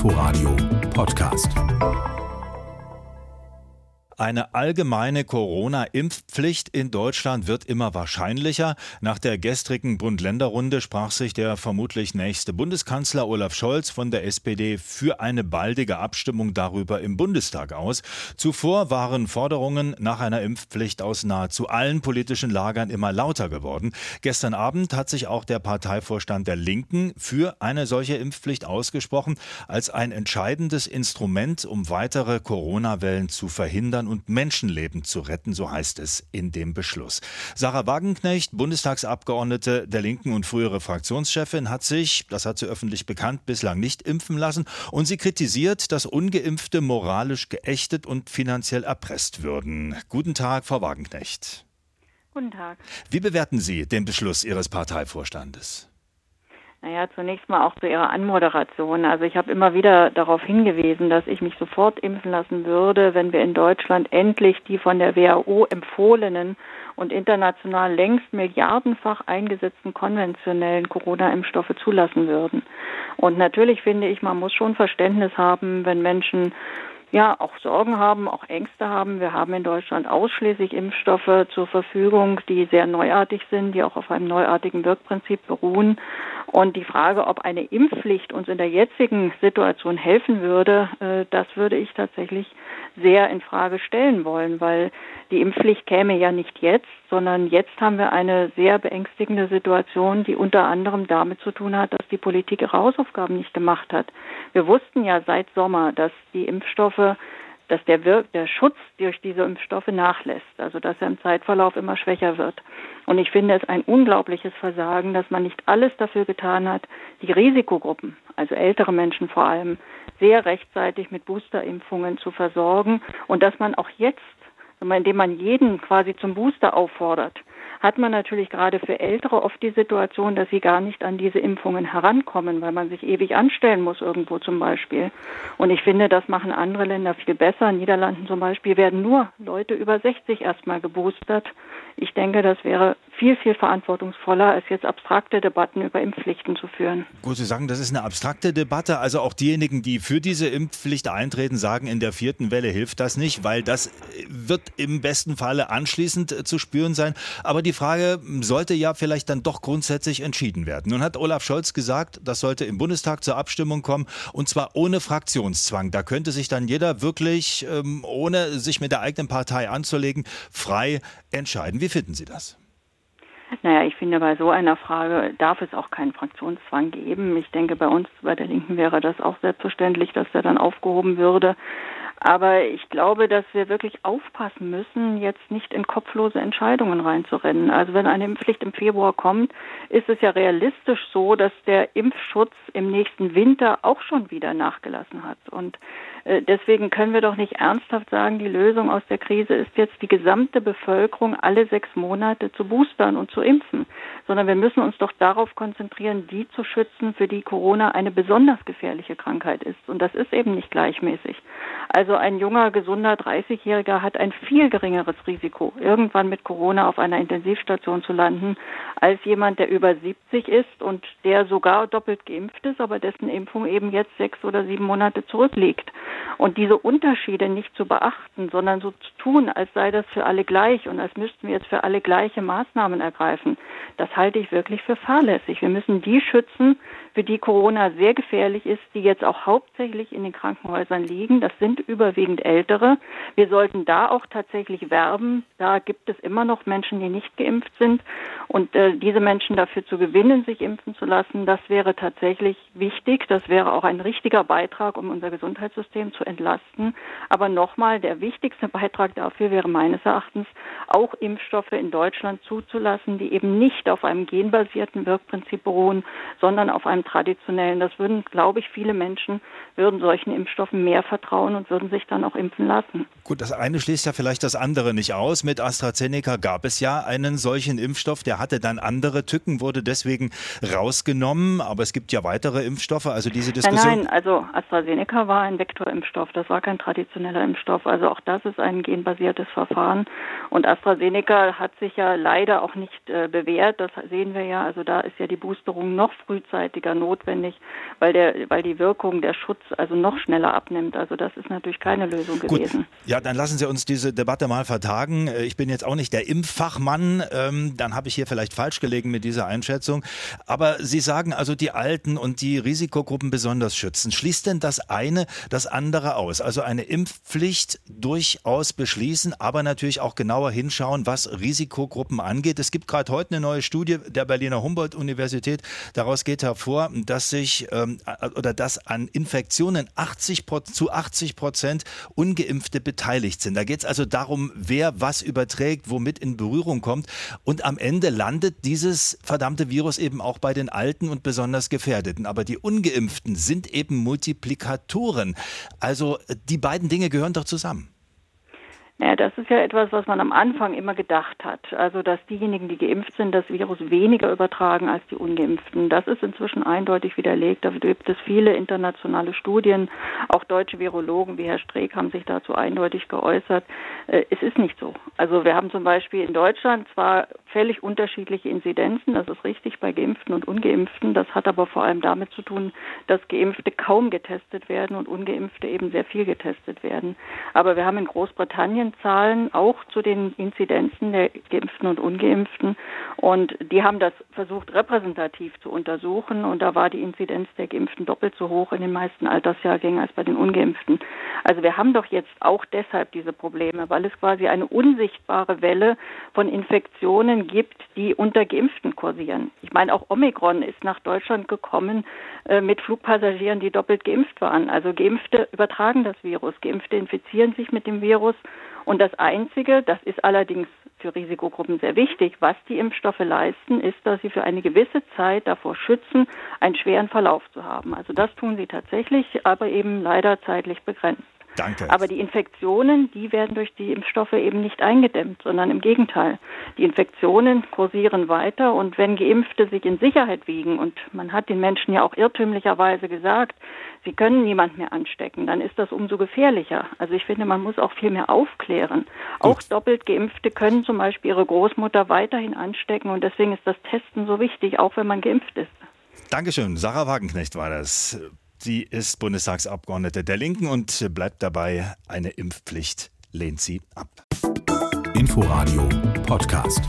Inforadio Podcast. Eine allgemeine Corona-Impfpflicht in Deutschland wird immer wahrscheinlicher. Nach der gestrigen Bund-Länder-Runde sprach sich der vermutlich nächste Bundeskanzler Olaf Scholz von der SPD für eine baldige Abstimmung darüber im Bundestag aus. Zuvor waren Forderungen nach einer Impfpflicht aus nahezu allen politischen Lagern immer lauter geworden. Gestern Abend hat sich auch der Parteivorstand der Linken für eine solche Impfpflicht ausgesprochen, als ein entscheidendes Instrument, um weitere Corona-Wellen zu verhindern und Menschenleben zu retten, so heißt es in dem Beschluss. Sarah Wagenknecht, Bundestagsabgeordnete der Linken und frühere Fraktionschefin, hat sich, das hat sie öffentlich bekannt, bislang nicht impfen lassen und sie kritisiert, dass ungeimpfte moralisch geächtet und finanziell erpresst würden. Guten Tag, Frau Wagenknecht. Guten Tag. Wie bewerten Sie den Beschluss Ihres Parteivorstandes? Naja, zunächst mal auch zu Ihrer Anmoderation. Also ich habe immer wieder darauf hingewiesen, dass ich mich sofort impfen lassen würde, wenn wir in Deutschland endlich die von der WHO empfohlenen und international längst milliardenfach eingesetzten konventionellen Corona-Impfstoffe zulassen würden. Und natürlich finde ich, man muss schon Verständnis haben, wenn Menschen ja auch Sorgen haben, auch Ängste haben. Wir haben in Deutschland ausschließlich Impfstoffe zur Verfügung, die sehr neuartig sind, die auch auf einem neuartigen Wirkprinzip beruhen. Und die Frage, ob eine Impfpflicht uns in der jetzigen Situation helfen würde, äh, das würde ich tatsächlich sehr in Frage stellen wollen, weil die Impfpflicht käme ja nicht jetzt, sondern jetzt haben wir eine sehr beängstigende Situation, die unter anderem damit zu tun hat, dass die Politik ihre Hausaufgaben nicht gemacht hat. Wir wussten ja seit Sommer, dass die Impfstoffe dass der, Wir der Schutz durch diese Impfstoffe nachlässt, also dass er im Zeitverlauf immer schwächer wird. Und ich finde es ein unglaubliches Versagen, dass man nicht alles dafür getan hat, die Risikogruppen, also ältere Menschen vor allem, sehr rechtzeitig mit Boosterimpfungen zu versorgen und dass man auch jetzt, indem man jeden quasi zum Booster auffordert, hat man natürlich gerade für Ältere oft die Situation, dass sie gar nicht an diese Impfungen herankommen, weil man sich ewig anstellen muss irgendwo zum Beispiel. Und ich finde, das machen andere Länder viel besser. In Niederlanden zum Beispiel werden nur Leute über 60 erstmal geboostert. Ich denke, das wäre viel, viel verantwortungsvoller, als jetzt abstrakte Debatten über Impfpflichten zu führen. Gut, Sie sagen, das ist eine abstrakte Debatte. Also auch diejenigen, die für diese Impfpflicht eintreten, sagen, in der vierten Welle hilft das nicht, weil das wird im besten Falle anschließend äh, zu spüren sein. Aber die Frage sollte ja vielleicht dann doch grundsätzlich entschieden werden. Nun hat Olaf Scholz gesagt, das sollte im Bundestag zur Abstimmung kommen und zwar ohne Fraktionszwang. Da könnte sich dann jeder wirklich, ähm, ohne sich mit der eigenen Partei anzulegen, frei entscheiden. Wie finden Sie das? Naja, ich finde, bei so einer Frage darf es auch keinen Fraktionszwang geben. Ich denke, bei uns, bei der Linken wäre das auch selbstverständlich, dass der dann aufgehoben würde. Aber ich glaube, dass wir wirklich aufpassen müssen, jetzt nicht in kopflose Entscheidungen reinzurennen. Also wenn eine Impfpflicht im Februar kommt, ist es ja realistisch so, dass der Impfschutz im nächsten Winter auch schon wieder nachgelassen hat. Und deswegen können wir doch nicht ernsthaft sagen, die Lösung aus der Krise ist jetzt die gesamte Bevölkerung alle sechs Monate zu boostern und zu impfen, sondern wir müssen uns doch darauf konzentrieren, die zu schützen, für die Corona eine besonders gefährliche Krankheit ist. Und das ist eben nicht gleichmäßig. Also ein junger, gesunder 30-Jähriger hat ein viel geringeres Risiko, irgendwann mit Corona auf einer Intensivstation zu landen, als jemand, der über 70 ist und der sogar doppelt geimpft ist, aber dessen Impfung eben jetzt sechs oder sieben Monate zurückliegt. Und diese Unterschiede nicht zu beachten, sondern so zu tun, als sei das für alle gleich und als müssten wir jetzt für alle gleiche Maßnahmen ergreifen, das halte ich wirklich für fahrlässig. Wir müssen die schützen, für die Corona sehr gefährlich ist, die jetzt auch hauptsächlich in den Krankenhäusern liegen. Das sind überwiegend Ältere. Wir sollten da auch tatsächlich werben. Da gibt es immer noch Menschen, die nicht geimpft sind. Und äh, diese Menschen dafür zu gewinnen, sich impfen zu lassen, das wäre tatsächlich wichtig. Das wäre auch ein richtiger Beitrag, um unser Gesundheitssystem zu entlasten. Aber nochmal, der wichtigste Beitrag dafür wäre meines Erachtens, auch Impfstoffe in Deutschland zuzulassen, die eben nicht auf einem genbasierten Wirkprinzip beruhen, sondern auf einem traditionellen. Das würden, glaube ich, viele Menschen würden solchen Impfstoffen mehr vertrauen und würden sich dann auch impfen lassen. Gut, das eine schließt ja vielleicht das andere nicht aus. Mit AstraZeneca gab es ja einen solchen Impfstoff, der hatte dann andere Tücken, wurde deswegen rausgenommen. Aber es gibt ja weitere Impfstoffe. Also diese Diskussion. Nein, nein also AstraZeneca war ein Vektor Impfstoff. Das war kein traditioneller Impfstoff. Also auch das ist ein genbasiertes Verfahren. Und AstraZeneca hat sich ja leider auch nicht äh, bewährt. Das sehen wir ja. Also da ist ja die Boosterung noch frühzeitiger notwendig, weil der, weil die Wirkung, der Schutz also noch schneller abnimmt. Also das ist natürlich keine Lösung Gut. gewesen. Ja, dann lassen Sie uns diese Debatte mal vertagen. Äh, ich bin jetzt auch nicht der Impffachmann. Ähm, dann habe ich hier vielleicht falsch gelegen mit dieser Einschätzung. Aber Sie sagen also, die Alten und die Risikogruppen besonders schützen. Schließt denn das eine das andere aus? Also eine Impfpflicht durchaus beschließen, aber natürlich auch genauer hinschauen, was Risikogruppen angeht. Es gibt gerade heute eine neue Studie der Berliner Humboldt-Universität. Daraus geht hervor, dass sich ähm, oder dass an Infektionen 80 zu 80 Prozent Ungeimpfte beteiligt sind. Da geht es also darum, wer was überträgt, womit in Berührung kommt. Und am Ende landet dieses verdammte Virus eben auch bei den Alten und besonders Gefährdeten. Aber die Ungeimpften sind eben Multiplikatoren. Also die beiden Dinge gehören doch zusammen. Ja, das ist ja etwas, was man am Anfang immer gedacht hat. Also, dass diejenigen, die geimpft sind, das Virus weniger übertragen als die Ungeimpften. Das ist inzwischen eindeutig widerlegt. Da gibt es viele internationale Studien. Auch deutsche Virologen wie Herr Streeck haben sich dazu eindeutig geäußert. Äh, es ist nicht so. Also, wir haben zum Beispiel in Deutschland zwar völlig unterschiedliche Inzidenzen. Das ist richtig bei Geimpften und Ungeimpften. Das hat aber vor allem damit zu tun, dass Geimpfte kaum getestet werden und Ungeimpfte eben sehr viel getestet werden. Aber wir haben in Großbritannien Zahlen auch zu den Inzidenzen der Geimpften und Ungeimpften. Und die haben das versucht repräsentativ zu untersuchen. Und da war die Inzidenz der Geimpften doppelt so hoch in den meisten Altersjahrgängen als bei den Ungeimpften. Also wir haben doch jetzt auch deshalb diese Probleme, weil es quasi eine unsichtbare Welle von Infektionen gibt, die unter Geimpften kursieren. Ich meine, auch Omikron ist nach Deutschland gekommen äh, mit Flugpassagieren, die doppelt geimpft waren. Also Geimpfte übertragen das Virus. Geimpfte infizieren sich mit dem Virus und das Einzige, das ist allerdings für Risikogruppen sehr wichtig, was die Impfstoffe leisten, ist, dass sie für eine gewisse Zeit davor schützen, einen schweren Verlauf zu haben. Also das tun sie tatsächlich, aber eben leider zeitlich begrenzt. Danke. Aber die Infektionen, die werden durch die Impfstoffe eben nicht eingedämmt, sondern im Gegenteil. Die Infektionen kursieren weiter und wenn Geimpfte sich in Sicherheit wiegen und man hat den Menschen ja auch irrtümlicherweise gesagt, sie können niemand mehr anstecken, dann ist das umso gefährlicher. Also ich finde, man muss auch viel mehr aufklären. Gut. Auch doppelt Geimpfte können zum Beispiel ihre Großmutter weiterhin anstecken und deswegen ist das Testen so wichtig, auch wenn man geimpft ist. Dankeschön. Sarah Wagenknecht war das. Sie ist Bundestagsabgeordnete der Linken und bleibt dabei, eine Impfpflicht lehnt sie ab. Inforadio Podcast.